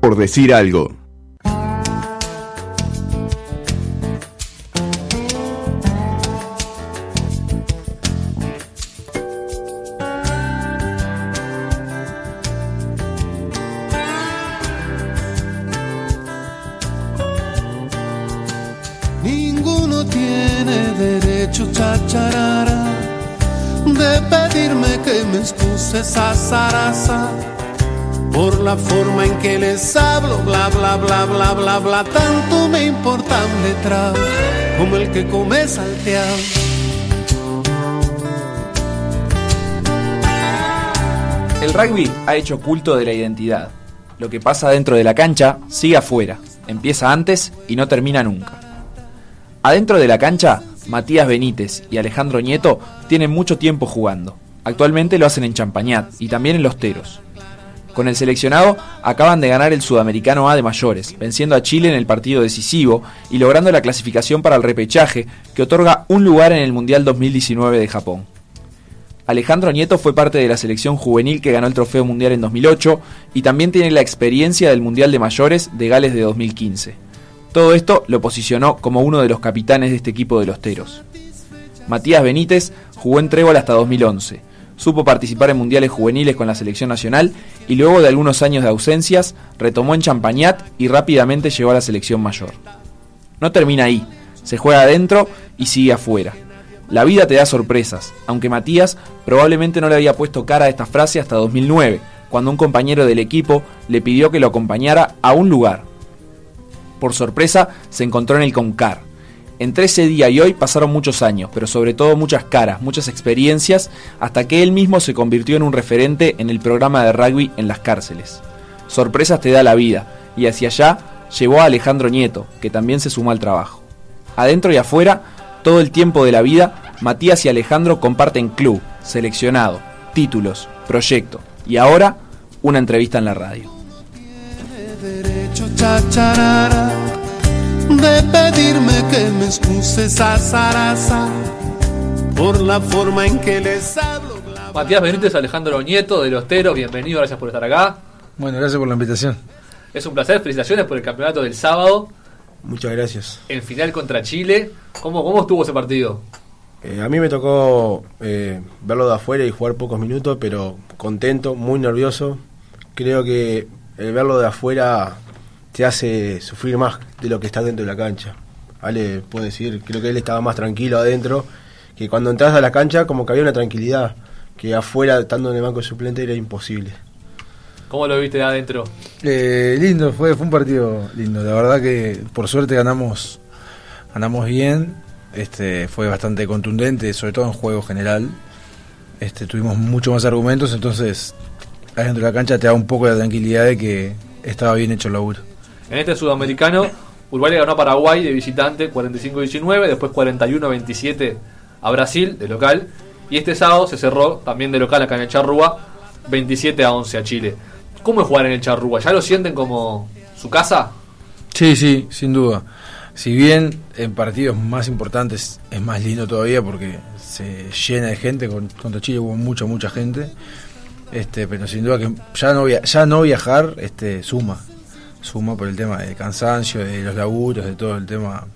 por decir algo. El rugby ha hecho culto de la identidad. Lo que pasa dentro de la cancha sigue afuera, empieza antes y no termina nunca. Adentro de la cancha, Matías Benítez y Alejandro Nieto tienen mucho tiempo jugando. Actualmente lo hacen en Champañat y también en Los Teros. Con el seleccionado acaban de ganar el Sudamericano A de mayores, venciendo a Chile en el partido decisivo y logrando la clasificación para el repechaje que otorga un lugar en el Mundial 2019 de Japón. Alejandro Nieto fue parte de la selección juvenil que ganó el Trofeo Mundial en 2008 y también tiene la experiencia del Mundial de Mayores de Gales de 2015. Todo esto lo posicionó como uno de los capitanes de este equipo de los Teros. Matías Benítez jugó en Trébol hasta 2011. Supo participar en mundiales juveniles con la selección nacional y luego de algunos años de ausencias retomó en Champañat y rápidamente llegó a la selección mayor. No termina ahí, se juega adentro y sigue afuera. La vida te da sorpresas, aunque Matías probablemente no le había puesto cara a esta frase hasta 2009, cuando un compañero del equipo le pidió que lo acompañara a un lugar. Por sorpresa, se encontró en el Concar. Entre ese día y hoy pasaron muchos años, pero sobre todo muchas caras, muchas experiencias, hasta que él mismo se convirtió en un referente en el programa de rugby en las cárceles. Sorpresas te da la vida, y hacia allá llevó a Alejandro Nieto, que también se sumó al trabajo. Adentro y afuera, todo el tiempo de la vida, Matías y Alejandro comparten club, seleccionado, títulos, proyecto y ahora una entrevista en la radio. De pedirme que me excuse esa zaraza por la forma en que les hablo. bla, bla. Matías Benítez, Alejandro Nieto de Los Teros, bienvenido, gracias por estar acá. Bueno, gracias por la invitación. Es un placer, felicitaciones por el campeonato del sábado, Muchas gracias. en final contra Chile. ¿Cómo, cómo estuvo ese partido? Eh, a mí me tocó eh, verlo de afuera y jugar pocos minutos, pero contento, muy nervioso. Creo que el verlo de afuera te hace sufrir más de lo que está dentro de la cancha. Ale puedo decir, creo que él estaba más tranquilo adentro, que cuando entras a la cancha como que había una tranquilidad, que afuera, estando en el banco de suplente, era imposible. ¿Cómo lo viste de adentro? Eh, lindo, fue, fue un partido lindo. La verdad que por suerte ganamos, ganamos bien. Este, fue bastante contundente, sobre todo en juego general. Este, tuvimos mucho más argumentos, entonces adentro de la cancha te da un poco de tranquilidad de que estaba bien hecho el laburo. En este sudamericano, Uruguay le ganó a Paraguay de visitante 45-19, después 41-27 a Brasil de local. Y este sábado se cerró también de local acá en el Charrúa 27 a 11 a Chile. ¿Cómo es jugar en el Charrúa? ¿Ya lo sienten como su casa? Sí, sí, sin duda. Si bien en partidos más importantes es más lindo todavía porque se llena de gente, con, contra Chile hubo mucha, mucha gente, este, pero sin duda que ya no, ya no viajar este, suma, suma por el tema del cansancio, de los laburos, de todo el tema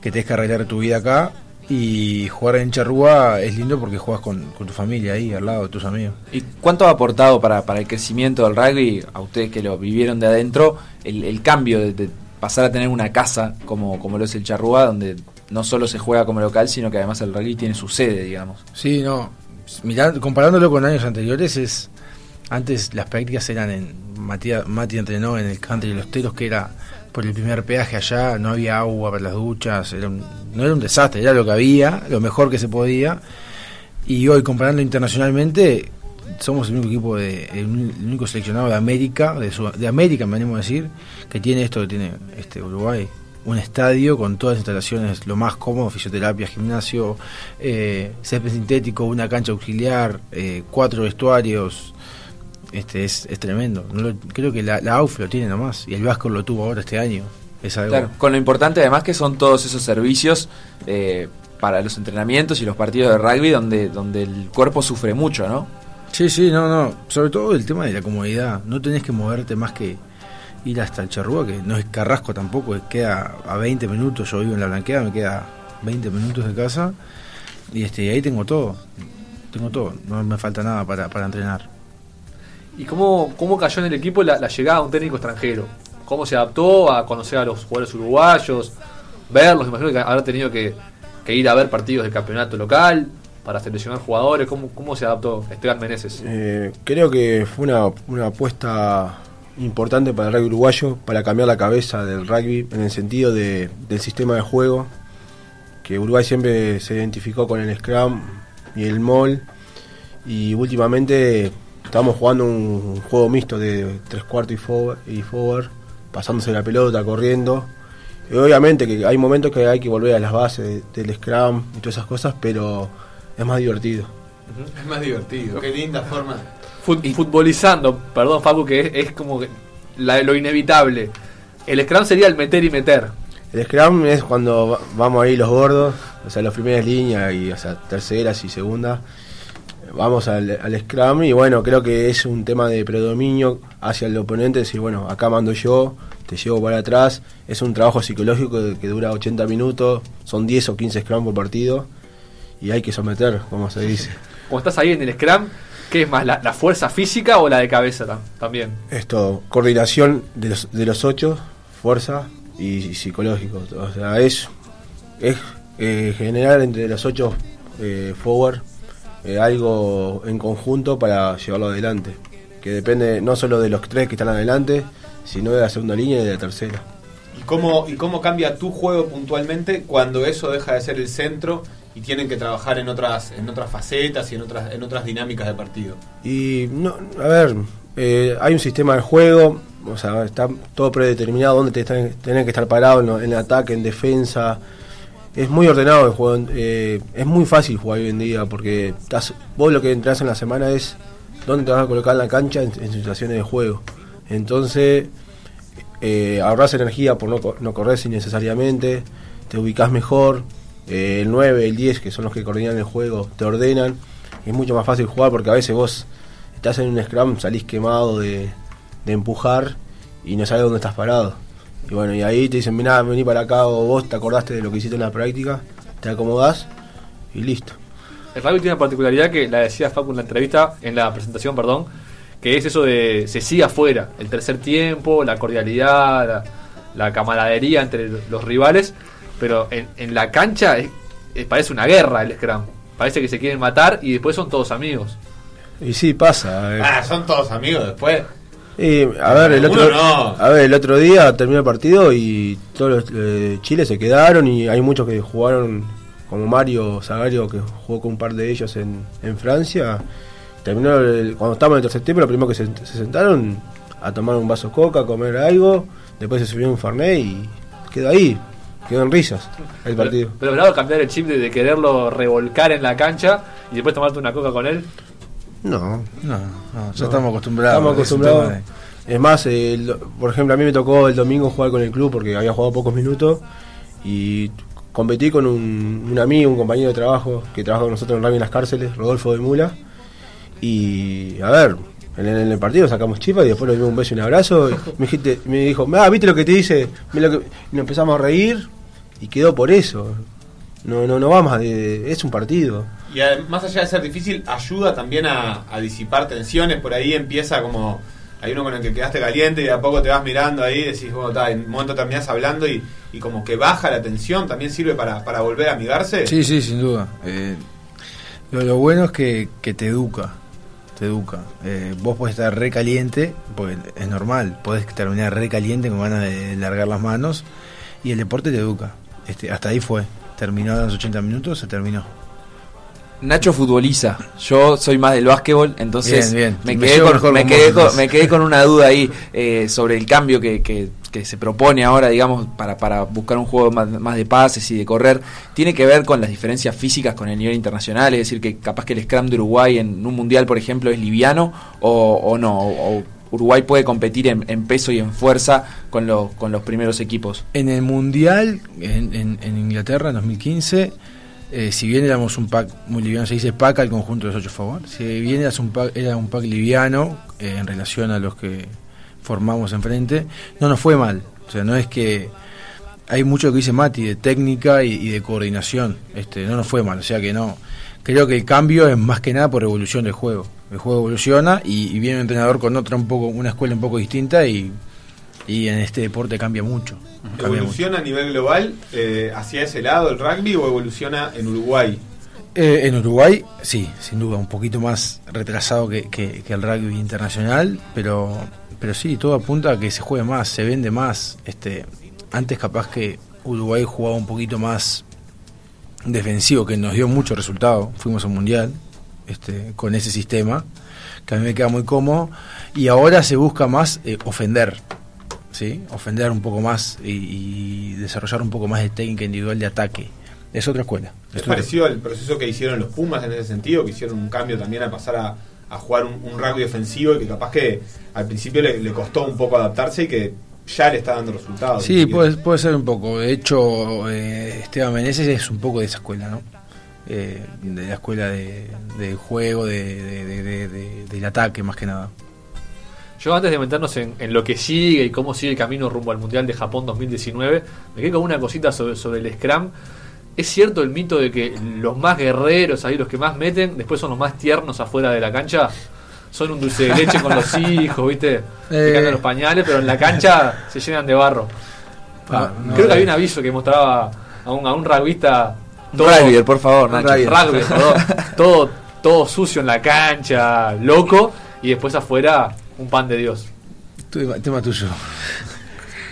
que tenés que arreglar tu vida acá. Y jugar en Charrúa es lindo porque juegas con, con tu familia ahí, al lado de tus amigos. ¿Y cuánto ha aportado para, para el crecimiento del rugby, a ustedes que lo vivieron de adentro, el, el cambio de, de pasar a tener una casa como, como lo es el Charrúa, donde no solo se juega como local, sino que además el rugby tiene su sede, digamos? Sí, no. Mirá, comparándolo con años anteriores, es antes las prácticas eran en Matías, Mati entrenó en el country de los teros, que era por el primer peaje allá, no había agua para las duchas, era un- no era un desastre, era lo que había, lo mejor que se podía. Y hoy, comparando internacionalmente, somos el único equipo, de, el, único seleccionado de América, de, Sud- de América, me animo a decir, que tiene esto que tiene este Uruguay. Un estadio con todas las instalaciones, lo más cómodo, fisioterapia, gimnasio, eh, césped sintético, una cancha auxiliar, eh, cuatro vestuarios. Este es, es tremendo. No lo- creo que la, la AUF lo tiene nomás y el Vasco lo tuvo ahora este año. Es algo. Claro, con lo importante además que son todos esos servicios eh, para los entrenamientos y los partidos de rugby donde, donde el cuerpo sufre mucho, ¿no? Sí, sí, no, no. Sobre todo el tema de la comodidad. No tenés que moverte más que ir hasta el Charrúa, que no es Carrasco tampoco, queda a 20 minutos, yo vivo en la blanqueada, me queda 20 minutos de casa, y este ahí tengo todo, tengo todo, no me falta nada para, para entrenar. ¿Y cómo, cómo cayó en el equipo la, llegada de un técnico extranjero? ¿Cómo se adaptó a conocer a los jugadores uruguayos, verlos? Imagino que habrá tenido que, ir a ver partidos del campeonato local para seleccionar jugadores. ¿Cómo, cómo se adaptó Esteban Meneses? Eh, creo que fue una, una apuesta importante para el rugby uruguayo, para cambiar la cabeza del rugby en el sentido de, del sistema de juego, que Uruguay siempre se identificó con el Scrum y el MOL, y últimamente estamos jugando un, juego mixto de tres cuartos y forward, y forward, pasándose la pelota, corriendo. Y obviamente que hay momentos que hay que volver a las bases del Scrum y todas esas cosas, pero es más divertido. Es más divertido. Qué linda forma. Fut- futbolizando, perdón Facu, que es, es como la- lo inevitable. El Scrum sería el meter y meter. El Scrum es cuando va- vamos ahí los gordos, o sea, las primeras líneas y o sea, terceras y segundas. Vamos al, al Scrum y bueno, creo que es un tema de predominio hacia el oponente, decir, bueno, acá mando yo, te llevo para atrás. Es un trabajo psicológico que dura 80 minutos, son 10 o 15 Scrum por partido y hay que someter, como se dice. Cuando estás ahí en el Scrum, ¿qué es más, la, la fuerza física o la de cabeza tam- también? Esto, coordinación de los, de los ocho, fuerza y, y psicológico. O sea, es, es eh, generar entre los ocho eh, forward eh, algo en conjunto para llevarlo adelante. Que depende no solo de los tres que están adelante, sino de la segunda línea y de la tercera. ¿Y cómo, ¿Y cómo cambia tu juego puntualmente cuando eso deja de ser el centro y tienen que trabajar en otras en otras facetas y en otras en otras dinámicas de partido? Y, no, a ver, eh, hay un sistema de juego, o sea, está todo predeterminado, dónde te están- tenés que estar parado en, en ataque, en defensa. Es muy ordenado el juego, eh, es muy fácil jugar hoy en día porque estás, vos lo que entras en la semana es dónde te vas a colocar en la cancha en, en situaciones de juego. Entonces, eh, ahorras energía por no, no correr innecesariamente, te ubicas mejor, eh, el 9, el 10, que son los que coordinan el juego, te ordenan, es mucho más fácil jugar porque a veces vos estás en un scrum, salís quemado de empujar y no sabes dónde estás parado. Y bueno, y ahí te dicen, mirá, vení para acá, o vos te acordaste de lo que hiciste en la práctica, te acomodás y listo. El rugby tiene una particularidad que la decía Facu en la entrevista, en la presentación, perdón, que es eso de se sigue afuera, el tercer tiempo, la cordialidad, la, la camaradería entre los rivales, pero en, en la cancha es- es- parece una guerra el Scrum. Parece que se quieren matar y después son todos amigos. Y sí, pasa. eh. Ah, son todos amigos después. Y, a ver, el otro, no. a ver, el otro día terminó el partido y todos los eh, Chile se quedaron y hay muchos que jugaron, como Mario Zagario, que jugó con un par de ellos en, en Francia. Terminó el- cuando estábamos en el tercer tiempo, lo primero que se, se sentaron a tomar un vaso de coca, a comer algo, después se subió un Fernet y quedó ahí, quedó en risas el partido. Pero, pero logrado cambiar el chip de, de quererlo revolcar en la cancha y después tomarte una coca con él. No, No, no, ya No. estamos acostumbrados. Estamos acostumbrados. de- Es más, el- por ejemplo, a mí me tocó el domingo jugar con el club porque había jugado pocos minutos y competí con un, un amigo, un compañero de trabajo que trabaja con nosotros en Rugby en las cárceles, Rodolfo de Mula. Y a ver, en el, en el partido sacamos chispa y después le dimos un beso y un abrazo. Y me, dijiste- me dijo, ah, ¿viste lo que te dice? Mirá lo que-". Y nos empezamos a reír y quedó por eso. No, no, no va más, de- es un partido. Y más allá de ser difícil, ayuda también a, disipar tensiones. Por ahí empieza como. Hay uno con el que quedaste caliente y de a poco te vas mirando ahí y decís, bueno, está, en un momento terminás hablando y, y como que baja la tensión. También sirve para, para volver a amigarse. Sí, sí, sin duda. Eh, lo, bueno es que, que te educa. Te educa. Eh, vos podés estar re caliente, porque es normal. Podés terminar re caliente con ganas de largar las manos. Y el deporte te educa. Este, hasta ahí fue. Terminó los 80 minutos, se terminó. Nacho futboliza, yo soy más del básquetbol, entonces Bien, bien. Me, quedé con, me, quedé con, entonces. me quedé con una duda ahí eh, sobre el cambio que, que- que se propone ahora, digamos, para, para buscar un juego más, más de pases y de correr. ¿Tiene que ver con las diferencias físicas con el nivel internacional? Es decir, que capaz que el Scrum de Uruguay en un mundial, por ejemplo, es liviano o, o no, o, o Uruguay puede competir en, en peso y en fuerza con los, con los primeros equipos. En el Mundial, en, en- en Inglaterra, en 2015, eh, si bien éramos un pack muy liviano, se dice pack al conjunto de los ocho favor, si bien eras un pack, era un pack liviano eh, en relación a los que formamos enfrente, no nos fue mal. O sea, no es que hay mucho que dice Mati de técnica y, de coordinación. Este, no nos fue mal, o sea que no. Creo que el cambio es más que nada por evolución del juego. El juego evoluciona y, y viene un entrenador con otra un poco, una escuela un poco distinta y, y en este deporte cambia mucho. Cambia mucho. ¿Evoluciona a nivel global eh, hacia ese lado el rugby o evoluciona en Uruguay? Eh, en Uruguay, sí, sin duda, un poquito más retrasado que, que- que el rugby internacional, pero, pero sí, todo apunta a que se juegue más, se vende más. Este, antes capaz que Uruguay jugaba un poquito más defensivo, que nos dio mucho resultado, fuimos al Mundial este, con ese sistema, que a mí me queda muy cómodo, y ahora se busca más eh, ofender, ¿sí? ofender un poco más y, y desarrollar un poco más de técnica individual de ataque. Es otra escuela. Es parecido al proceso que hicieron los Pumas en ese sentido, que hicieron un cambio también a pasar a, a jugar un, un rugby ofensivo y que capaz que al principio le, le costó un poco adaptarse y que ya le está dando resultados. Sí, puede, puede ser un poco. De hecho, eh, Esteban Meneses es un poco de esa escuela, ¿no? Eh, de la escuela de, de juego, de- del ataque más que nada. Yo antes de meternos en, en lo que sigue y cómo sigue el camino rumbo al Mundial de Japón 2019, me quedé con una cosita sobre, sobre el Scrum. ¿Es cierto el mito de que los más guerreros, ahí los que más meten, después son los más tiernos afuera de la cancha? Son un dulce de leche con los hijos, ¿viste? Eh. los pañales, pero en la cancha se llenan de barro. Ah, no, Creo que había un aviso que mostraba a un, a un rugbyista todo, Rugby, por favor. Rugby. todo, todo sucio en la cancha, loco, y después afuera un pan de Dios. Tema, tuyo.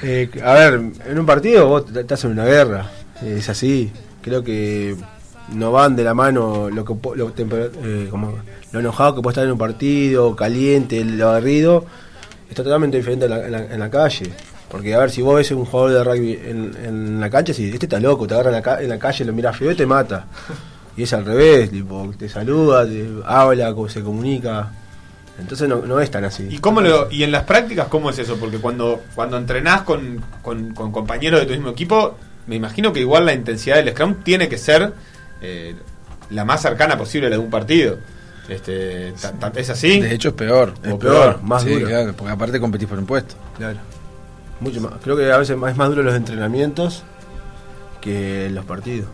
Eh, a ver, en un partido vos estás en una guerra, es así. Creo que no van de la mano lo que lo, eh, como lo enojado que puede estar en un partido, caliente, lo aguerrido, está totalmente diferente en la, calle. Porque a ver, si vos ves un jugador de rugby en, en la cancha, si este está loco, te agarra en la, en la calle, lo mira feo y te mata. Y es al revés, tipo, te saluda, te habla, se comunica. Entonces no, no es tan así. ¿Y, cómo lo, y en las prácticas cómo es eso? Porque cuando, cuando entrenás con, con- con compañeros de tu mismo equipo, me imagino que igual la intensidad del Scrum tiene que ser eh, la más cercana posible a la de un partido. Este, ta- ta- ¿Es así? De hecho, es peor. Es o peor, más sí, duro. claro, porque aparte competís por un puesto. Claro. Mucho más. Creo que a veces más- es más duro los entrenamientos que los partidos.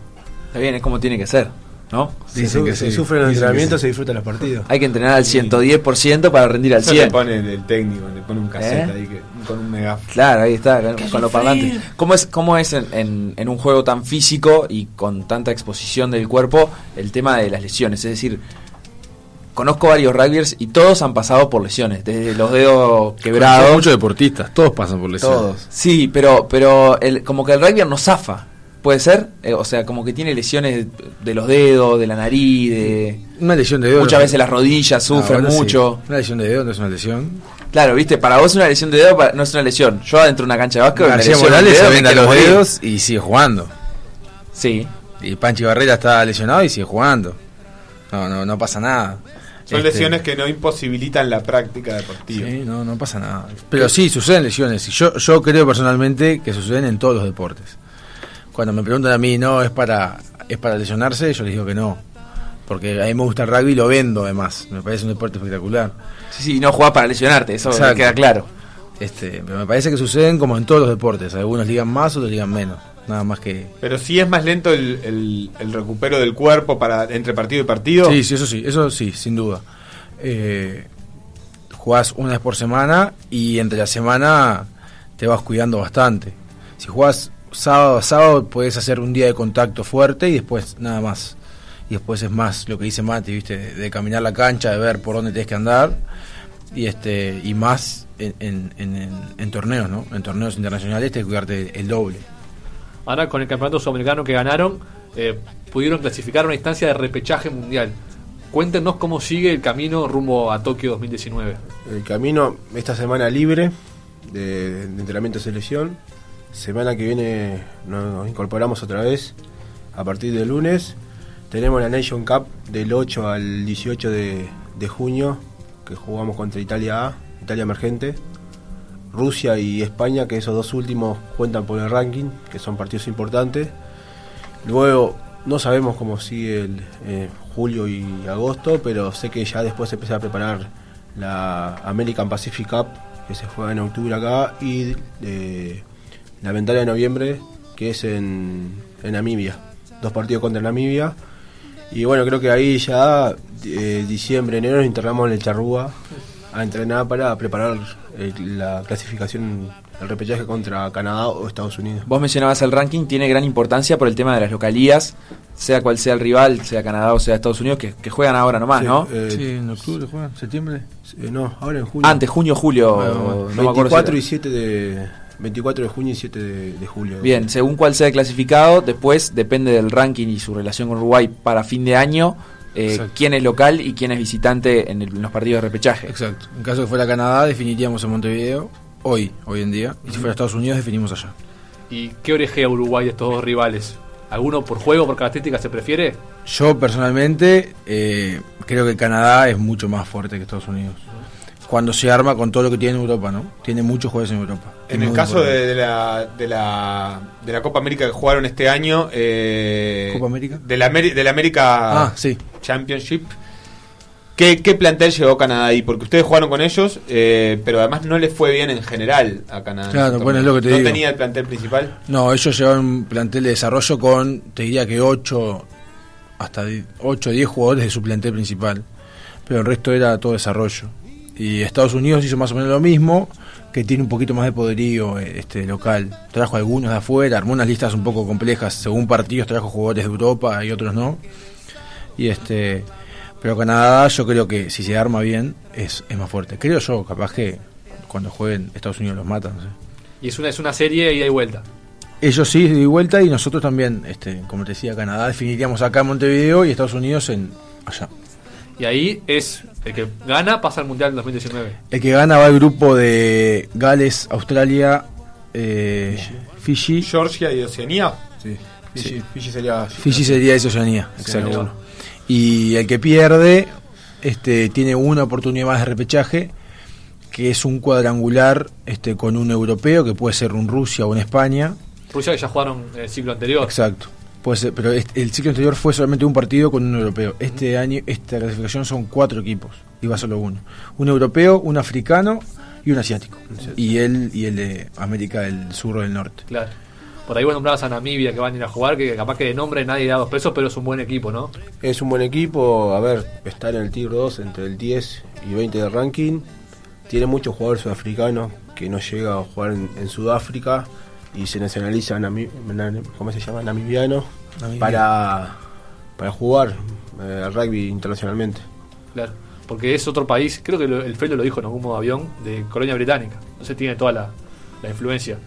Está bien, es como tiene que ser, ¿no? Se, Dicen que se sí, sufren los entrenamientos, sí. se disfrutan los partidos. Hay que entrenar al 110% para rendir al Eso le 100. pone el, técnico, le pone un cassette ¿Eh? ahí que, con un megáfono. Claro, ahí está, con, con los parlantes. ¿Cómo es, cómo es en, en- en un juego tan físico y con tanta exposición del cuerpo el tema de las lesiones? Es decir, conozco varios rugbyers y todos han pasado por lesiones, desde los dedos quebrados. muchos deportistas, todos pasan por lesiones. Todos. Sí, pero, pero el, como que el rugby no zafa. ¿Puede ser? Eh, o sea, como que tiene lesiones de los dedos, de la nariz, de... Una lesión de dedo. Muchas veces las rodillas sufren Ahora sí. mucho. Una lesión de dedo no es una lesión. Claro, viste, para vos una lesión de dedo para- no es una lesión. Yo adentro de una cancha de básquet García Morales dedo, se quiero los morir. dedos y sigue jugando. Sí. Y Panchi Barrera está lesionado y sigue jugando. No, no, no pasa nada. Son Este, lesiones que no imposibilitan la práctica deportiva. Sí, no, no pasa nada. Pero sí, suceden lesiones. Y yo, yo creo personalmente que suceden en todos los deportes. Cuando me preguntan a mí, no, es para, es para lesionarse, yo les digo que no. Porque a mí me gusta el rugby y lo vendo además. Me parece un deporte espectacular. Sí, sí, no jugás para lesionarte, eso Exacto. queda claro. Este, pero me parece que suceden como en todos los deportes. Algunos ligan más, otros ligan menos. Nada más que. Pero sí es más lento el, el- el recupero del cuerpo para entre partido y partido. Sí, sí, eso sí, eso sí, sin duda. Eh, jugás una vez por semana y entre la semana te vas cuidando bastante. Si jugás sábado a sábado, puedes hacer un día de contacto fuerte y después nada más. Y después es más lo que dice Mati, ¿viste? De, de caminar la cancha, de ver por dónde tienes que andar. Y este y más en, en- en- torneos, ¿no? En torneos internacionales tienes que cuidarte el doble. Ahora con el campeonato sudamericano que ganaron, eh, pudieron clasificar a una instancia de repechaje mundial. Cuéntenos cómo sigue el camino rumbo a Tokio 2019. El camino, esta semana libre de, de entrenamiento de selección. Semana que viene nos, incorporamos otra vez a partir del lunes. Tenemos la Nation Cup del 8 al 18 de, de junio, que jugamos contra Italia A, Italia Emergente. Rusia y España, que esos dos últimos cuentan por el ranking, que son partidos importantes. Luego no sabemos cómo sigue el eh, julio y agosto, pero sé que ya después se empieza a preparar la American Pacific Cup, que se juega en octubre acá, y eh, la ventana de noviembre, que es en, en Namibia. Dos partidos contra Namibia. Y bueno, creo que ahí ya, eh, diciembre, enero, nos internamos en el Charrúa a entrenar para preparar eh, la clasificación, el repechaje contra Canadá o Estados Unidos. Vos mencionabas el ranking, tiene gran importancia por el tema de las localías, sea cual sea el rival, sea Canadá o sea Estados Unidos, que, que juegan ahora nomás, Sí, ¿no? eh, Sí, en octubre juegan, septiembre. eh, no, ahora en junio. Antes, junio, julio, Bueno, no me acuerdo. si 24 era. y 7 de 24 de junio y 7 de, de julio. Bien, según cuál sea el clasificado, después depende del ranking y su relación con Uruguay para fin de año, eh, quién es local y quién es visitante en, el- en los partidos de repechaje. Exacto. En caso de que fuera Canadá, definiríamos en Montevideo, hoy, hoy en día. Y si fuera Estados Unidos, definimos allá. ¿Y qué orejea Uruguay de estos dos rivales? ¿Alguno por juego, por características se prefiere? Yo personalmente eh, creo que Canadá es mucho más fuerte que Estados Unidos. Cuando se arma con todo lo que tiene en Europa, ¿no? Tiene muchos jugadores en Europa. En el caso de, de la, de, la, de la Copa América que jugaron este año, eh, ¿Copa América? De la, de la América Ah, sí. Championship, ¿qué, ¿qué plantel llegó Canadá ahí? Porque ustedes jugaron con ellos, eh, pero además no les fue bien en general a Canadá. Claro, bueno, es lo que te ¿No digo. tenía el plantel principal? No, ellos llevaban un plantel de desarrollo con, te diría que 8, hasta 8 o 10 jugadores de su plantel principal. Pero el resto era todo desarrollo. Y Estados Unidos hizo más o menos lo mismo, que tiene un poquito más de poderío eh, este local. Trajo algunos de afuera, armó unas listas un poco complejas. Según partidos trajo jugadores de Europa y otros no. Y este pero Canadá yo creo que si se arma bien es, es más fuerte. Creo yo, capaz que cuando jueguen Estados Unidos los matan. no sé. Y es una, es una serie ida y vuelta. Ellos sí, de vuelta, y nosotros también, este, como te decía, Canadá definiríamos acá en Montevideo y Estados Unidos en allá. Y ahí es el que gana pasa al Mundial 2019. El que gana va al grupo de Gales, Australia, eh, Fiji. Georgia y Oceanía. Sí. Fiji, Fiji sería. Fiji sería esa Oceanía, Sí, exacto. bueno. Y el que pierde este, tiene una oportunidad más de repechaje, que es un cuadrangular este, con un europeo, que puede ser un Rusia o un España. Rusia que ya jugaron en el ciclo anterior. Exacto. Puede ser, pero este- el ciclo anterior fue solamente un partido con un europeo. Este año, esta clasificación son cuatro equipos y va solo uno. Un europeo, un africano y un asiático. Y él y el de América del Sur o del Norte. Claro. Por ahí vos nombrabas a Namibia que van a ir a jugar, que capaz que de nombre nadie da dos pesos, pero es un buen equipo, ¿no? Es un buen equipo. A ver, está en el Tigre 2 entre el 10 y 20 de ranking. Tiene muchos jugadores sudafricanos que no llega a jugar en, en Sudáfrica y se nacionaliza ¿cómo se llama? namibiano Namibia. para, para jugar eh, al rugby internacionalmente. Claro. Porque es otro país, creo que lo- el Felo lo dijo en algún modo avión, de colonia británica. Entonces tiene toda la, la influencia.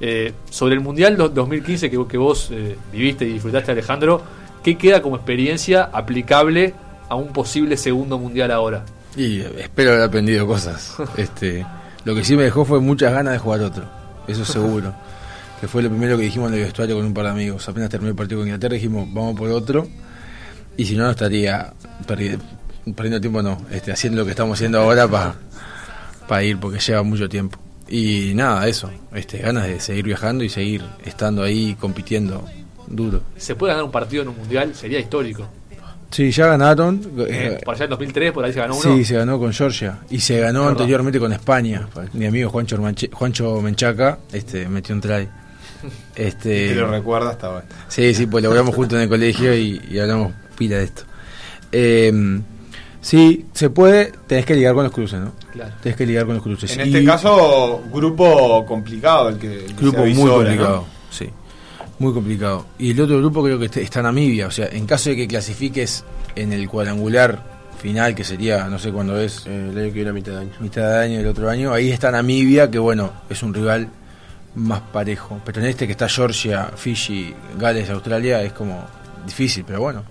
Eh, sobre el Mundial do- 2015 que, que vos eh, viviste y disfrutaste, Alejandro, ¿qué queda como experiencia aplicable a un posible segundo Mundial ahora? Y espero haber aprendido cosas. este Lo que sí me dejó fue muchas ganas de jugar otro. Eso seguro. que fue lo primero que dijimos en el vestuario con un par de amigos. Apenas terminé el partido con Inglaterra dijimos, vamos por otro. Y si no, no estaría perdi- perdiendo tiempo, no. Este, haciendo lo que estamos haciendo ahora para ir, porque lleva mucho tiempo. Y nada, eso. Este, ganas de seguir viajando y seguir estando ahí compitiendo duro. ¿Se puede ganar un partido en un Mundial? Sería histórico. Sí, ya ganaron. Eh, eh, por allá en 2003, por ahí se ganó uno. Sí, se ganó con Georgia y se ganó anteriormente con España. Mi amigo Juancho, Manche- Juancho Menchaca este, metió un try. Este, Te lo recuerda hasta ahora. sí, sí, pues lo hablamos juntos en el colegio y, y hablamos pila de esto. Eh, sí, se puede, tenés que ligar con los cruces, ¿no? Claro. Tenés que ligar con los cruces. En Y este caso, grupo complicado el que, el que grupo se muy complicado, ¿no? sí. Muy complicado. Y el otro grupo creo que está Namibia, o sea, en caso de que clasifiques en el cuadrangular final, que sería, no sé cuándo es, Eh, el año que viene a mitad de año. mitad de año del otro año. Ahí está Namibia, que bueno, es un rival más parejo. Pero en este que está Georgia, Fiji, Gales, Australia, es como difícil, pero bueno.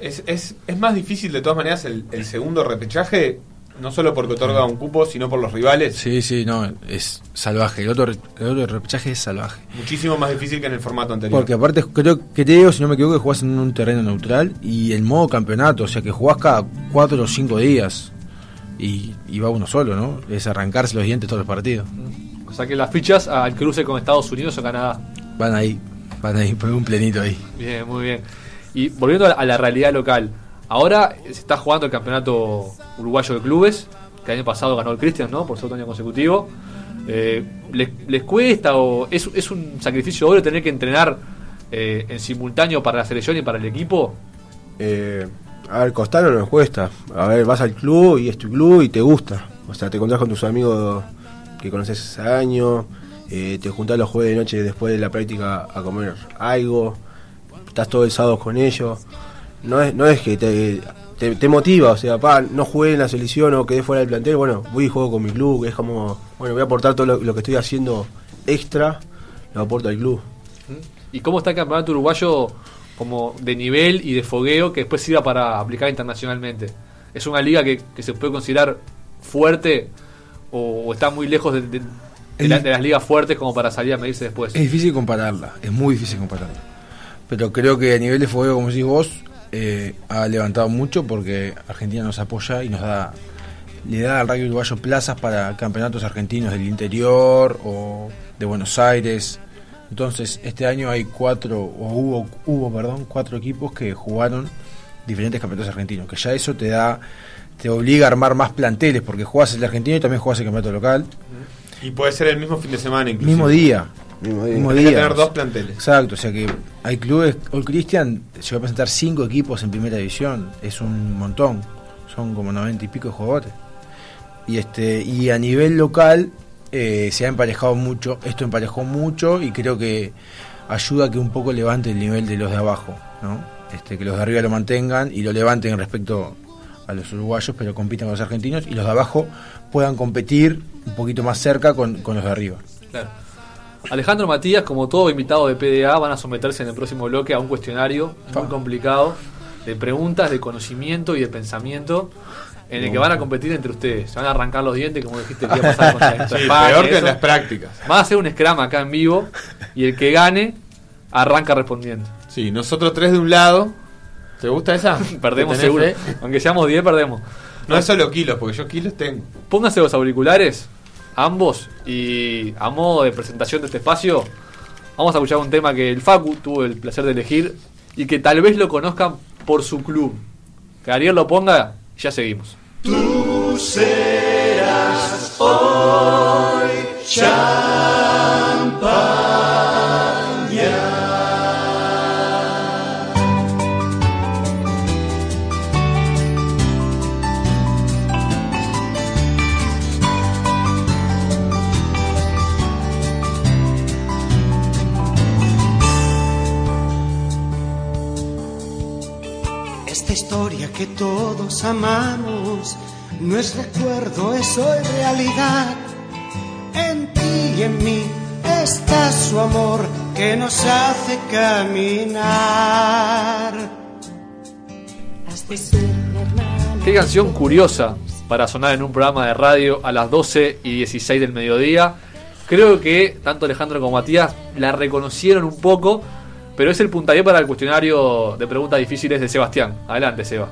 Es, es, es más difícil de todas maneras el, el segundo repechaje, no solo porque otorga un cupo, sino por los rivales. Sí, sí, no, es salvaje. El otro, el otro repechaje es salvaje. Muchísimo más difícil que en el formato anterior. Porque aparte creo que te digo, si no me equivoco, que jugás en un terreno neutral y el modo campeonato, o sea que jugás cada cuatro o cinco días y, y va uno solo, ¿no? Es arrancarse los dientes todos los partidos. O sea que las fichas al cruce con Estados Unidos o Canadá. Van ahí, van ahí, por un plenito ahí. Bien, muy bien. Y volviendo a la, realidad local, ahora se está jugando el campeonato uruguayo de clubes, que el año pasado ganó el Cristian, ¿no? Por segundo año consecutivo. Eh, ¿les, les cuesta o es, es un sacrificio doble tener que entrenar eh, en simultáneo para la selección y para el equipo? Eh, a ver, costar no nos cuesta. A ver, vas al club y es tu club y te gusta. O sea, te encontrás con tus amigos que conoces hace años, eh, te juntás los jueves de noche después de la práctica a comer algo, estás todo el sábado con ellos. No es, no es que te, te, motiva, o sea, pa, no jugué en la selección o quedé fuera del plantel, bueno, voy y juego con mi club, es como, bueno, voy a aportar todo lo, que estoy haciendo extra, lo aporto al club. ¿Y cómo está el campeonato uruguayo como de nivel y de fogueo que después sirva para aplicar internacionalmente? ¿Es una liga que, que se puede considerar fuerte o, o está muy lejos de, de- de la- de las ligas fuertes como para salir a medirse después? Es difícil compararla, es muy difícil compararla. Pero creo que a nivel de fuego, como decís vos, eh, ha levantado mucho porque Argentina nos apoya y nos da, le da al rugby uruguayo plazas para campeonatos argentinos del interior o de Buenos Aires. Entonces, este año hay cuatro, o hubo, hubo, perdón, cuatro equipos que jugaron diferentes campeonatos argentinos, que ya eso te da, te obliga a armar más planteles, porque jugás el argentino y también jugás el campeonato local. Y puede ser el mismo fin de semana incluso. Mismo día. Mismo día. Mismo que tener dos planteles. Exacto, o sea que hay clubes, All Christian llegó a presentar cinco equipos en primera división, es un montón, son como 90 y pico de jugadores. Y este y a nivel local eh, se ha emparejado mucho, esto emparejó mucho y creo que ayuda a que un poco levante el nivel de los de abajo, ¿no? Este, que los de arriba lo mantengan y lo levanten respecto a los uruguayos, pero compitan con los argentinos y los de abajo puedan competir un poquito más cerca con, con los de arriba. Claro. Alejandro Matías, como todo invitado de PDA, van a someterse en el próximo bloque a un cuestionario muy complicado de preguntas, de conocimiento y de pensamiento, en el que van a competir entre ustedes. Se van a arrancar los dientes, como dijiste el día pasado con la Sí, peor que eso. en las prácticas. Van a hacer un scrum acá en vivo y el que gane arranca respondiendo. Sí, nosotros tres de un lado. ¿Te gusta esa? Perdemos ¿Tenés seguro. fe? Aunque seamos 10, perdemos. No es solo kilos, porque yo kilos tengo. Pónganse los auriculares, ambos, y a modo de presentación de este espacio, vamos a escuchar un tema que el Facu tuvo el placer de elegir y que tal vez lo conozcan por su club. Que Ariel lo ponga y ya seguimos. Esta historia que todos amamos no es recuerdo, es hoy realidad. En ti y en mí está su amor que nos hace caminar. Qué canción curiosa para sonar en un programa de radio a las 12 y 16 del mediodía. Creo que tanto Alejandro como Matías la reconocieron un poco, pero es el puntapié para el cuestionario de preguntas difíciles de Sebastián. Adelante, Seba.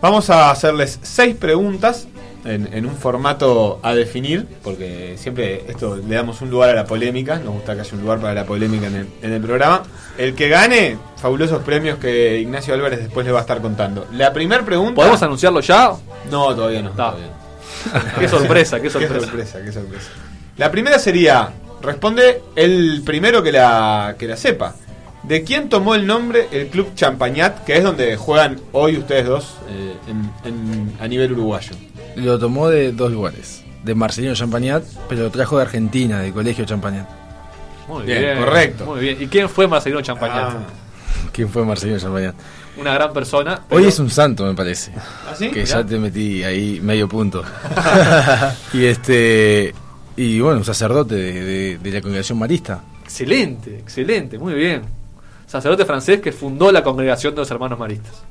Vamos a hacerles seis preguntas en, en un formato a definir, porque siempre esto le damos un lugar a la polémica, nos gusta que haya un lugar para la polémica en el, en el programa. El que gane, fabulosos premios que Ignacio Álvarez después le va a estar contando. La primera pregunta... ¿Podemos anunciarlo ya? No, todavía no. Todavía no. Qué sorpresa, qué Qué sorpresa. sorpresa, qué sorpresa. La primera sería, responde el primero que la, que la sepa. ¿De quién tomó el nombre el Club Champagnat, que es donde juegan hoy ustedes dos eh, en- en- a nivel uruguayo? Lo tomó de dos lugares, de Marcelino Champagnat, pero lo trajo de Argentina, del Colegio Champagnat. Muy Bien, bien, correcto. Muy bien. ¿Y quién fue Marcelino Champagnat? Ah, ¿Quién fue Marcelino Champagnat? Una gran persona. Hoy es un santo, me parece. ¿Ah, sí? que Mirá. ya te metí ahí medio punto. y este y bueno, un sacerdote de, de- de la congregación marista. Excelente, excelente, muy bien. Sacerdote francés que fundó la congregación de los hermanos maristas.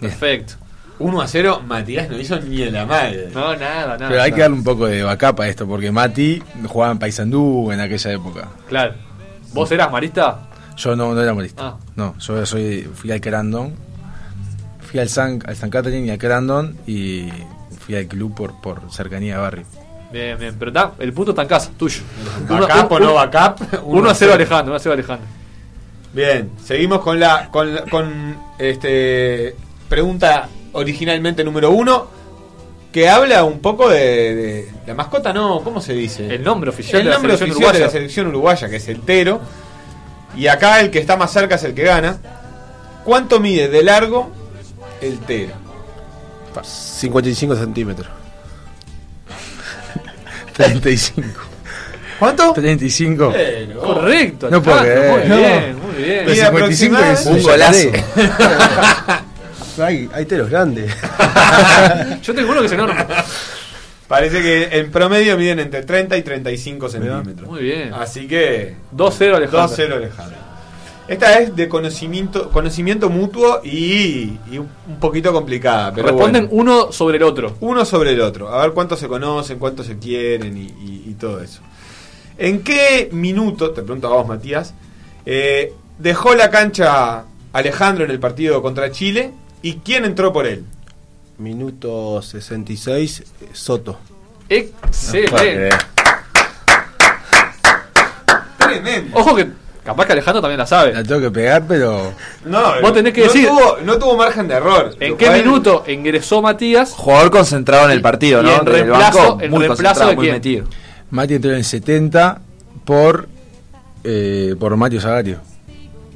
Bien. Perfecto. 1 a 0, Matías no hizo ni en la madre. No, nada, nada. Pero hay que darle un poco de backup a esto, porque Mati jugaba en Paysandú en aquella época. Claro. ¿Vos eras marista? Yo no, no era marista. Ah. No, yo soy, fui al Crandon, fui al San, al San Catherine y al Crandon y fui al club por, por cercanía de barrio. Bien, bien. Pero está, el punto está en casa, tuyo. Backup o no backup. 1 a 0 Alejandro, 1 a 0 Alejandro. Bien, seguimos con la con, este pregunta originalmente número uno. que habla un poco de, de- la mascota, no, ¿cómo se dice? El nombre oficial el de la nombre selección oficial de la uruguaya. selección uruguaya, que es el Tero. Y acá el que está más cerca es el que gana. ¿Cuánto mide de largo el Tero? 55 centímetros. 35. ¿Cuánto? 35. Tero. Correcto, No puedo creer. Muy No. bien, muy bien. Mide 55 es Un golazo. hay, hay telos grandes. Yo tengo uno que es enorme. Parece que en promedio miden entre 30 y 35 centímetros. Muy bien. Así que 2-0 Alejandro. 2-0 Alejandro. Esta es de conocimiento, conocimiento mutuo y, y un poquito complicada. Pero Responden bueno. uno sobre el otro. uno sobre el otro. A ver cuántos se conocen, cuántos se quieren y, y- y todo eso. ¿En qué minuto, te pregunto a vos Matías, eh, dejó la cancha Alejandro en el partido contra Chile y quién entró por él? Minuto 66, eh, Soto. Excelente. Tremendo. Ojo que capaz que Alejandro también la sabe. La tengo que pegar, pero. No, Vos tenés que no decir- Tuvo, no tuvo margen de error. ¿En qué cual- minuto ingresó Matías? Jugador concentrado en el partido, Y ¿no? en reemplazo- banco, en muy reemplazo concentrado, de muy quién? metido. Mati entró en el 70 por. Eh, por Matio Sagario.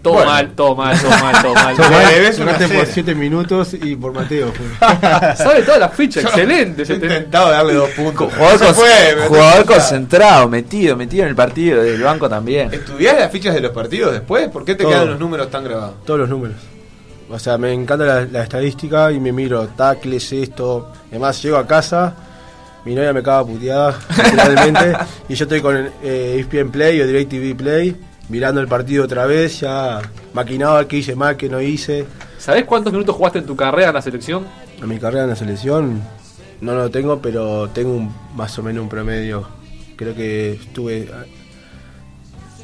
Todo Bueno. mal, todo mal, todo mal, todo mal. Todo mal. debes una Tocaste por cena. 7 minutos y por Mateo. Sabe todas las fichas, excelente. He intentado darle dos puntos. Jugador, con- fue, concentrado, metido, metido en el partido, del banco también. ¿Estudiás las fichas de los partidos después? ¿Por qué te Todo. quedan los números tan grabados? Todos los números. O sea, me encanta la, la estadística y me miro tacles, esto. Además, llego a casa, mi novia me caga puteada, literalmente. y yo estoy con eh, ESPN Play o DirecTV Play, mirando el partido otra vez, ya maquinaba qué hice mal, qué no hice. ¿Sabés cuántos minutos jugaste en tu carrera en la selección? En mi carrera en la selección no lo tengo, pero tengo un- más o menos un promedio. Creo que estuve.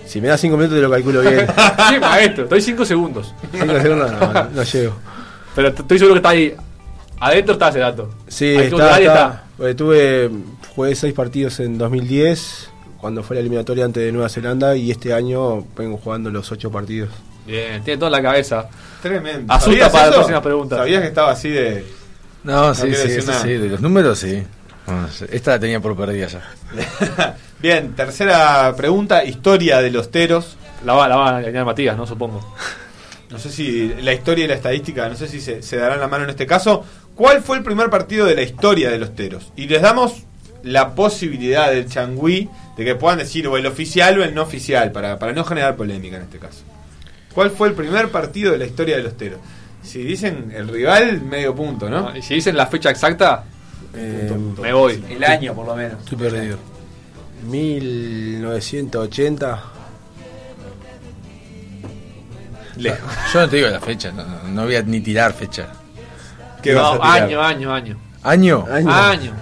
Si me da 5 minutos te lo calculo bien. Sí, maestro, estoy 5 segundos. 5 segundos no, no, no llego. Pero estoy seguro que está ahí. Adentro está ese dato. Sí, está, está. Porque tuve, jugué 6 partidos en 2010, cuando fue la eliminatoria antes de Nueva Zelanda, y este año vengo jugando los 8 partidos. Bien, tiene toda la cabeza. Tremendo. Asusta ¿Sabías para las eso? próximas preguntas. ¿Sabías que estaba así de.? No, sí, sí, eso sí, de los números sí. Bueno, esta la tenía por perdida ya. Bien, tercera pregunta: historia de los teros. La va, la va a engañar Matías, ¿no? Supongo. No sé si la historia y la estadística, no sé si se, se darán la mano en este caso. ¿Cuál fue el primer partido de la historia de los teros? Y les damos la posibilidad del changüí de que puedan decir o el oficial o el no oficial, para, para no generar polémica en este caso. ¿Cuál fue el primer partido de la historia de los teros? Si dicen el rival, medio punto, ¿no? Y si dicen la fecha exacta, Eh, me voy. El año, por lo menos. Estoy perdido. 1980. Lejos. Yo no te digo la fecha, no, no, no voy a ni tirar fecha. ¿Qué No, vas a tirar? año, año, año. ¿Año? Año. Año.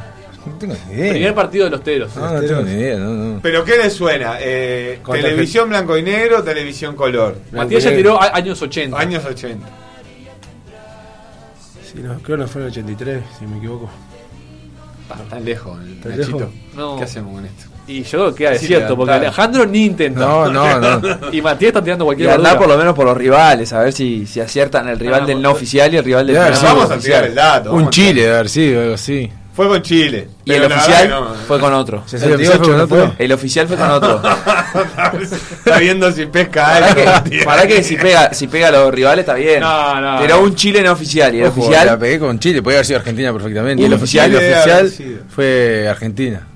No tengo ni idea. Primer partido de los teros. No, no tengo ni idea, no, no. ¿Pero qué le suena? Eh, ¿Televisión blanco y negro televisión color? Matías ya tiró a- años 80. Años 80. Sí, no, creo que no fue en el 83, si me equivoco. Está tan lejos el ¿Tan Nachito. lejos? No. ¿Qué hacemos con esto? Y yo creo que queda Sí, desierto, porque. Alejandro ni intenta. No, no, no. Y Matías está tirando Y cualquier andar por lo menos por los rivales, a ver si, si aciertan el rival Ah, del no oficial y el rival del sí, vamos a tirar el dato. Un a Chile, de haber sido, algo así. Fue con Chile. Y el oficial verdad que no. fue con otro. 68 fue no otro? fue. El oficial fue con otro. Está viendo si pesca Para algo. que, para que si pega, si pega a los rivales está bien. No, no. Pero un Chile no oficial. Y el Ojo, oficial La pegué con Chile, podía haber sido Argentina perfectamente. Y el el oficial, el oficial fue Argentina.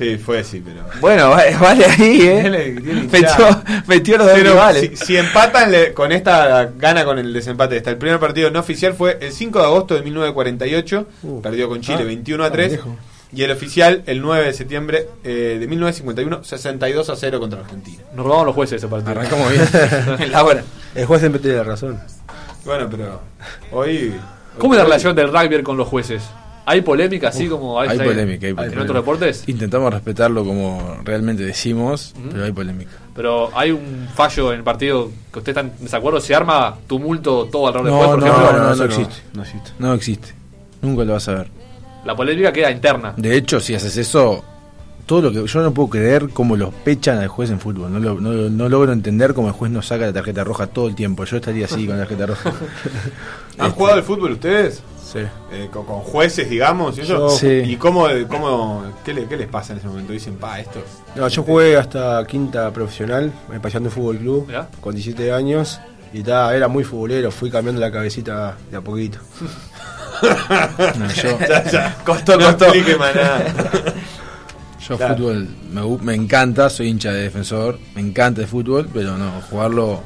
Sí, fue sí, pero. Bueno, vale, vale ahí, ¿eh? tiene Metió, hinchada. metió los dos Pero rivales. si, si empatan le- con esta, gana con el desempate. Esta. El primer partido no oficial fue el 5 de agosto de 1948. Uh. perdió con Chile Ah, 21 a ah, 3. lejos. Y el oficial el 9 de septiembre eh, de 1951, 62 a 0 contra Argentina. Nos robamos los jueces ese partido. Arrancamos bien. En la hora. El juez siempre tiene la razón. Bueno, pero hoy. ¿Cómo es la relación del rugby con los jueces? ¿Hay polémica así como hay veces polémica, hay en polémica. otros deportes? Intentamos respetarlo como realmente decimos, pero hay polémica. Pero hay un fallo en el partido que usted está en desacuerdo, se arma tumulto todo alrededor del No, juez, por no, ejemplo. no, existe. No existe. No existe. Nunca lo vas a ver. La polémica queda interna. De hecho, si haces eso, todo lo que yo no puedo creer cómo los pechan al juez en fútbol. No, lo- no, no logro entender cómo el juez no saca la tarjeta roja todo el tiempo. Yo estaría así con la tarjeta roja. ¿Han jugado al fútbol ustedes? Sí. Eh, con, con jueces, digamos, y eso. Yo- Sí. ¿Y cómo, cómo qué, le- qué les pasa en ese momento? Dicen, pa, esto. No, yo jugué hasta quinta profesional, en Paseando Fútbol Club, con 17 años. Y ta, era muy futbolero, fui cambiando la cabecita de a poquito. No, yo, Ya, ya. Costó, no costó. yo Claro. fútbol me, me encanta, soy hincha de defensor, me encanta el fútbol, pero no, jugarlo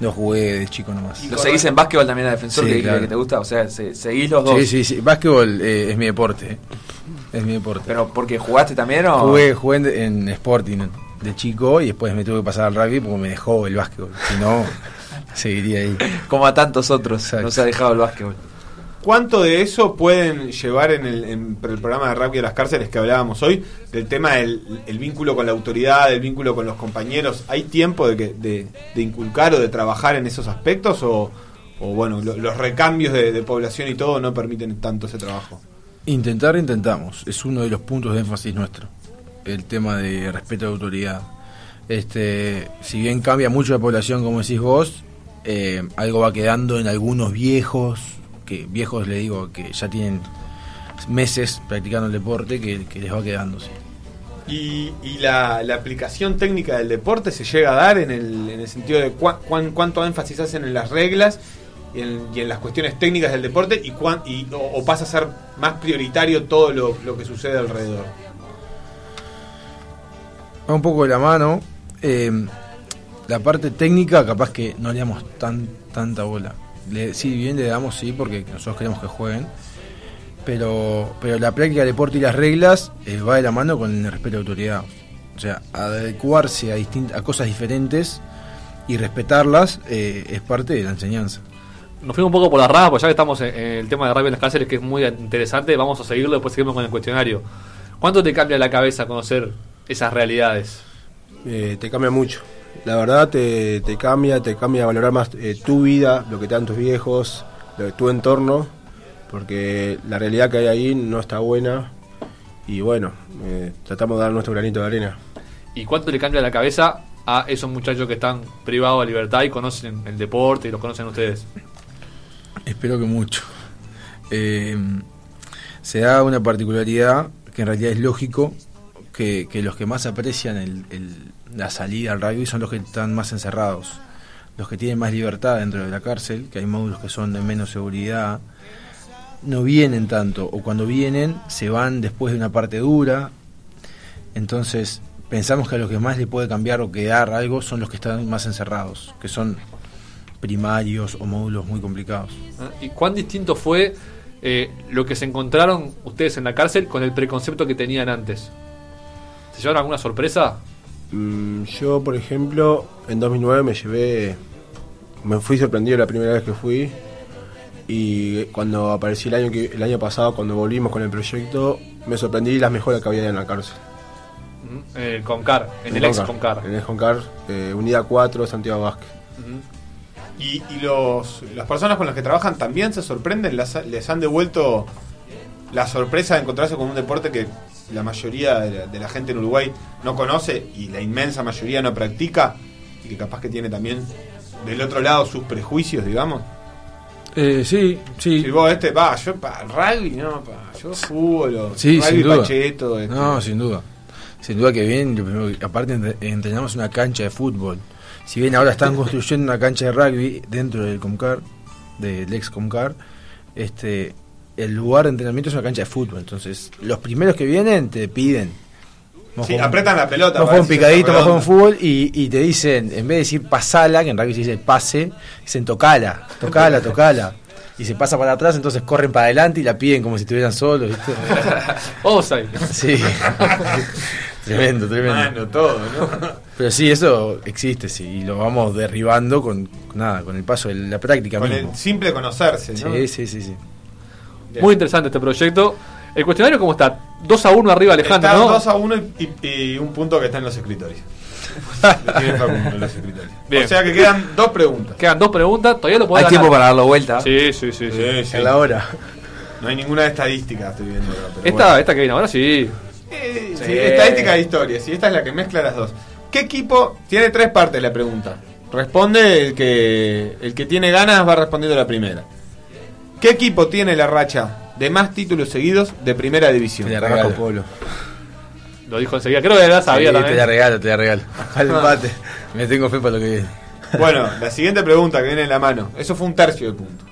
lo jugué de chico nomás. ¿Lo seguís en básquetbol también a defensor Sí, que, claro. que te gusta? O sea, se- seguís los dos. Sí, sí, sí. Básquetbol eh, es mi deporte. Es mi deporte. Pero porque jugaste también o. Jugué, jugué en, en Sporting de chico y después me tuve que pasar al rugby porque me dejó el básquetbol. Si no, seguiría ahí. Como a tantos otros. Exacto. No se ha dejado el básquetbol. ¿Cuánto de eso pueden llevar en el, programa de rugby de las cárceles que hablábamos hoy? Del tema del el vínculo con la autoridad, el vínculo con los compañeros. ¿Hay tiempo de, que, de, inculcar o de trabajar en esos aspectos? ¿O, bueno, lo- los recambios de, de población y todo no permiten tanto ese trabajo? Intentar, intentamos. Es uno de los puntos de énfasis nuestro. El tema de respeto a la autoridad. Este, si bien cambia mucho la población, como decís vos, eh, algo va quedando en algunos viejos, que viejos le digo que ya tienen meses practicando el deporte, que, que les va quedando. sí. ¿Y, y la, la aplicación técnica del deporte se llega a dar en el, en el sentido de cuán- cuánto énfasis hacen en las reglas y en, y en las cuestiones técnicas del deporte y, cuán- y o, o pasa a ser más prioritario todo lo, lo que sucede alrededor? Va un poco de la mano. Eh, la parte técnica, capaz que no le damos tan, tanta bola. Le, sí, bien le damos, sí, porque nosotros queremos que jueguen. Pero, pero la práctica del deporte y las reglas eh, va de la mano con el respeto a la autoridad. O sea, adecuarse a, a cosas diferentes y respetarlas eh, es parte de la enseñanza. Nos fuimos un poco por la rama, porque ya que estamos en, en el tema de rugby en las cárceles, que es muy interesante, vamos a seguirlo, después seguimos con el cuestionario. ¿Cuánto te cambia la cabeza conocer esas realidades? Eh, te cambia mucho. La verdad te, te cambia, te cambia a valorar más eh, tu vida, lo que te dan tus viejos, lo de tu entorno, porque la realidad que hay ahí no está buena y bueno, eh, tratamos de dar nuestro granito de arena. ¿Y cuánto le cambia la cabeza a esos muchachos que están privados de libertad y conocen el deporte y los conocen ustedes? Espero que mucho. Eh, se da una particularidad que en realidad es lógico que, que los que más aprecian el- el- la salida al rugby son los que están más encerrados, los que tienen más libertad dentro de la cárcel, que hay módulos que son de menos seguridad, no vienen tanto, o cuando vienen se van después de una parte dura, entonces pensamos que a los que más le puede cambiar o quedar algo son los que están más encerrados, que son primarios o módulos muy complicados. ¿Y cuán distinto fue eh, lo que se encontraron ustedes en la cárcel con el preconcepto que tenían antes? ¿Se llevaron alguna sorpresa? Mm, yo, por ejemplo, en 2009 me llevé, me fui sorprendido la primera vez que fui y cuando aparecí el año que el año pasado cuando volvimos con el proyecto me sorprendí las mejoras que había en la cárcel. Mm, En el Concar, en el ex Concar. En el Concar, eh, Unidad 4, Santiago Vázquez. ¿Y, y los, las personas con las que trabajan también se sorprenden? ¿Las- ¿Les han devuelto la sorpresa de encontrarse con un deporte que la mayoría de la, de la gente en Uruguay no conoce y la inmensa mayoría no practica? Y que capaz que tiene también del otro lado sus prejuicios, digamos. Eh, sí, sí. Si vos este, va, yo para rugby, no, pa, yo fútbol, o Sí, rugby pacheto. este. No, sin duda. Sin duda que bien, primero aparte entre- entrenamos una cancha de fútbol. Si bien ahora están construyendo una cancha de rugby dentro del Comcar, del ex Comcar, este, el lugar de entrenamiento es una cancha de fútbol. Entonces, los primeros que vienen te piden. Sí, apretan la pelota. Un parece, picadito, un redonda. fútbol y, y te dicen, en vez de decir pasala, que en rugby se dice pase, dicen tocala, tocala, tocala. Y se pasa para atrás, entonces corren para adelante y la piden como si estuvieran solos. ¿viste? Offside. Sí. tremendo, tremendo. Mano, todo, ¿no? Pero sí, eso existe, sí, y lo vamos derribando con, con nada, con el paso de la práctica Con mismo. el simple conocerse, ¿no? Sí, sí, sí, sí. Bien. Muy interesante este proyecto. ¿El cuestionario cómo está? 2 a 1 arriba Alejandro, Está ¿no? 2 a 1 y, y- y un punto que está en los escritorios. Lo tiene Facundo en los escritorios. Bien. O sea que quedan dos preguntas. Quedan dos preguntas, todavía lo podés Hay tiempo para darlo vuelta. Sí, sí, sí. sí. Sí, sí. En la hora. No hay ninguna estadística, estoy viendo. acá, pero Esta, bueno. esta que viene ahora sí. Eh, sí, estadística e historia. Si esta es la que mezcla las dos. ¿Qué equipo tiene tres partes la pregunta? Responde el que el que tiene ganas va respondiendo la primera. ¿Qué equipo tiene la racha de más títulos seguidos de primera división? Te la regalo, Polo. Lo dijo enseguida. Creo que la sabía Sí, también. te la regalo, te la regalo. Al empate. Me tengo fe para lo que viene. Bueno, la siguiente pregunta que viene en la mano. Eso fue un tercio de punto.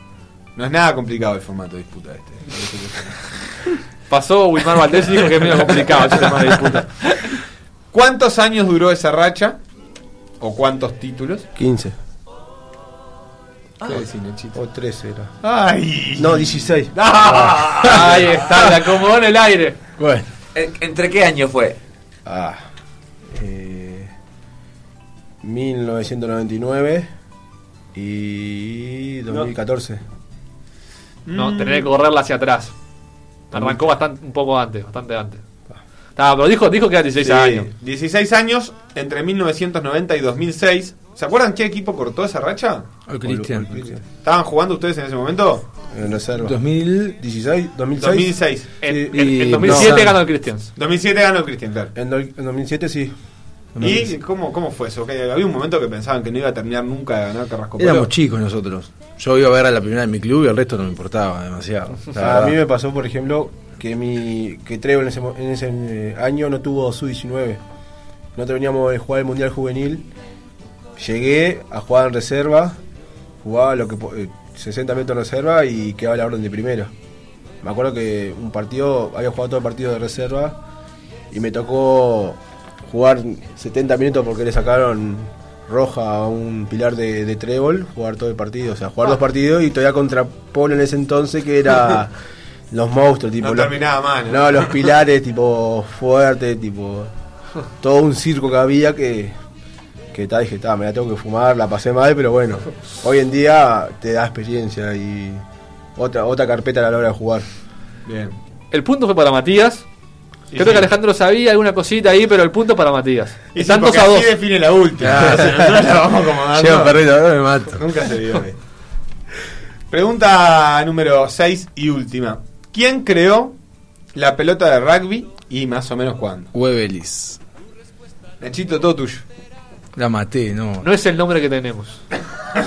No es nada complicado el formato de disputa este. Pasó Wilmar Valdés y dijo que es medio complicado ese tema de disputa. ¿Cuántos años duró esa racha? ¿O cuántos títulos? 15 ¿Qué decís, Nachito? o 13 era. ¡Ay! No, 16. Ahí está, la acomodó en el aire. Bueno. ¿En- ¿Entre qué año fue? Ah. Eh, 1999 y 2014. No, tenés que correrla hacia atrás. Arrancó bastante, un poco antes, bastante antes. Ah, pero dijo, dijo que eran 16 Sí, años. 16 años entre 1990 y 2006. ¿Se acuerdan qué equipo cortó esa racha? Al Cristian. ¿Estaban jugando ustedes en ese momento? En reserva. 2016, 2006. 2006. En, Sí, en- y- en 2007 no. ganó el Christians. 2007 ganó el Cristian, claro. En, do- en 2007 sí. ¿Y cómo, cómo fue eso? Que había un momento que pensaban que no iba a terminar nunca de ganar Carrasco. Éramos chicos nosotros. Yo iba a ver a la primera de mi club y el resto no me importaba demasiado. a mí me pasó, por ejemplo, que mi que Trevo en ese, en ese eh, año no tuvo sub-19. No teníamos de jugar el Mundial Juvenil. Llegué a jugar en reserva, jugaba lo que po- eh, 60 metros en reserva y quedaba la orden de primera. Me acuerdo que un partido, había jugado todo el partido de reserva y me tocó jugar 70 minutos porque le sacaron roja a un pilar de, de trébol, jugar todo el partido, o sea, jugar dos partidos y todavía contra Polo en ese entonces que era los monstruos, tipo No los, terminaba mal. no, los pilares tipo fuertes, tipo todo un circo que había que que ta, dije, ta, me la tengo que fumar, la pasé mal, pero bueno, hoy en día te da experiencia y otra otra carpeta a la hora de jugar. Bien. El punto fue para Matías. Y Creo sí. que Alejandro sabía alguna cosita ahí, pero el punto para Matías. Y Están sí, 2 porque a 2. así define la última. O sea, nosotros la vamos acomodando. Llega un perrito, ahora me mato. Nunca se vio. eh. Pregunta número 6 y última. ¿Quién creó la pelota de rugby y más o menos cuándo? Huevelis. Nachito, todo tuyo. La maté, no. No es el nombre que tenemos.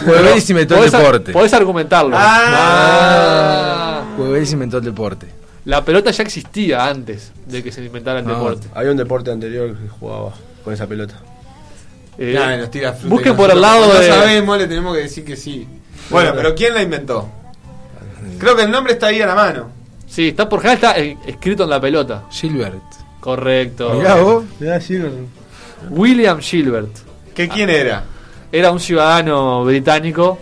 Huevelis inventó el deporte. Podés argumentarlo. Ah. Huevelis inventó el deporte. La pelota ya existía antes de que se inventara el No. deporte. Había un deporte anterior que jugaba con esa pelota. Eh, Nah, nos tira fruta busquen por el lado de. No sabemos, le tenemos que decir que sí. Bueno, pero ¿quién la inventó? Creo que el nombre está ahí a la mano. Sí, está por general está eh, escrito en la pelota. Gilbert. Correcto. Mirá vos. Mirá, sí, William Gilbert. ¿Que quién era? Era un ciudadano británico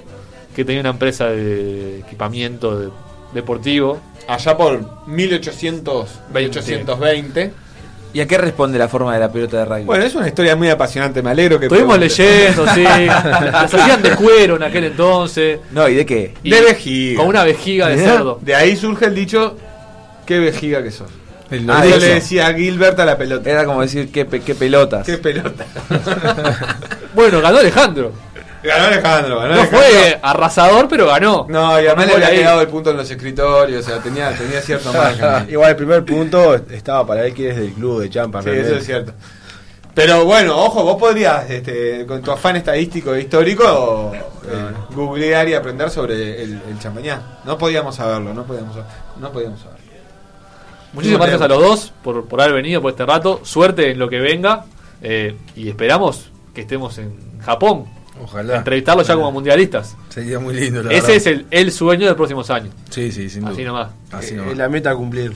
que tenía una empresa de equipamiento de- deportivo. Allá por 1800, 1820. ¿Y a qué responde la forma de la pelota de rugby? Bueno, es una historia muy apasionante, me alegro que Estuvimos leyendo, sí. Las hacían de cuero en aquel entonces. no, ¿y de qué? Y De vejiga. Con una vejiga de cerdo. De ahí surge el dicho, qué vejiga que sos. El Ah, Ah, yo eso. le decía a Gilbert a la pelota. Era como decir qué, pe- qué pelotas. Qué pelota. Bueno, ganó Alejandro. ganó Alejandro, ganó No Alejandro. fue arrasador, pero ganó. No, y además le había ahí. quedado el punto en los escritorios, o sea, tenía, tenía cierto margen. Igual el primer punto estaba para él que es del club de Champa. Sí, realmente. eso es cierto. Pero bueno, ojo, vos podrías, este, con tu afán estadístico e histórico, eh, googlear y aprender sobre el, el champañá. No podíamos saberlo, no podíamos, no podíamos saberlo. Muchísimas gracias a los dos por, por haber venido por este rato. Suerte en lo que venga. eh, y esperamos que estemos en Japón. Ojalá. Entrevistarlos ya como mundialistas. Sería muy lindo, la Ese verdad. es el, el sueño de los próximos años. Sí, sí, sin duda. Así nomás. Así Eh, nomás. es la meta a cumplir.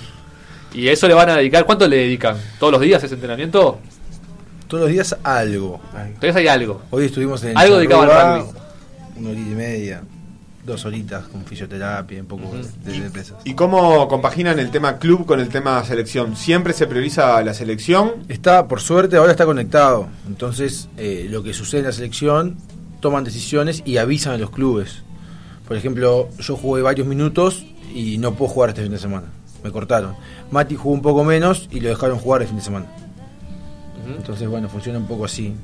Y eso le van a dedicar. ¿Cuánto le dedican? ¿Todos los días ese entrenamiento? Todos los días algo. Entonces hay algo. Hoy estuvimos en Algo dedicado al rugby. Una horita y media. Dos horitas con fisioterapia, un poco de, de empresas. ¿Y cómo compaginan el tema club con el tema selección? ¿Siempre se prioriza la selección? Está, por suerte, ahora está conectado. Entonces, eh, lo que sucede en la selección, toman decisiones y avisan a los clubes. Por ejemplo, yo jugué varios minutos y no puedo jugar este fin de semana. Me cortaron. Mati jugó un poco menos y lo dejaron jugar el fin de semana. Entonces, bueno, funciona un poco así.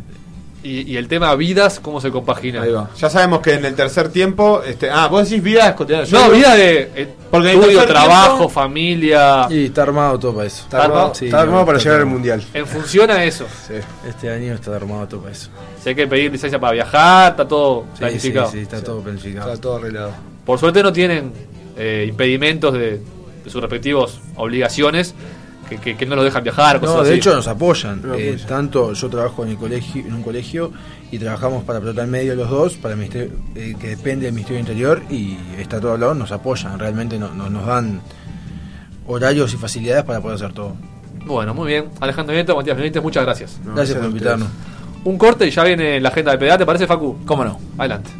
Y, y el tema vidas, ¿cómo se compagina? Ahí va. Ya sabemos que en el tercer tiempo. Este, ah, vos decís vida cotidiana. Yo No, digo- vida de eh, Porque estudio, trabajo, tiempo- familia. Y está armado todo para eso. Está armado, Sí, está armado para está llegar al mundial. En función a eso. Sí. Este año está armado todo para eso. Si hay que pedir licencia para viajar, está todo Sí, planificado. sí, sí, está todo planificado. Está todo arreglado. Por suerte no tienen eh, impedimentos de, de sus respectivos obligaciones que, que- que no los dejan viajar, cosas No, de así. hecho nos apoyan. Eh, apoyan. tanto yo trabajo en el colegio, en un colegio y trabajamos para Pelota al Medio los dos, para el ministerio, eh, que depende del Ministerio del Interior y está todo hablado, nos apoyan, realmente no- no- nos dan horarios y facilidades para poder hacer todo. Bueno, muy bien. Alejandro Nieto, Matías Benítez, muchas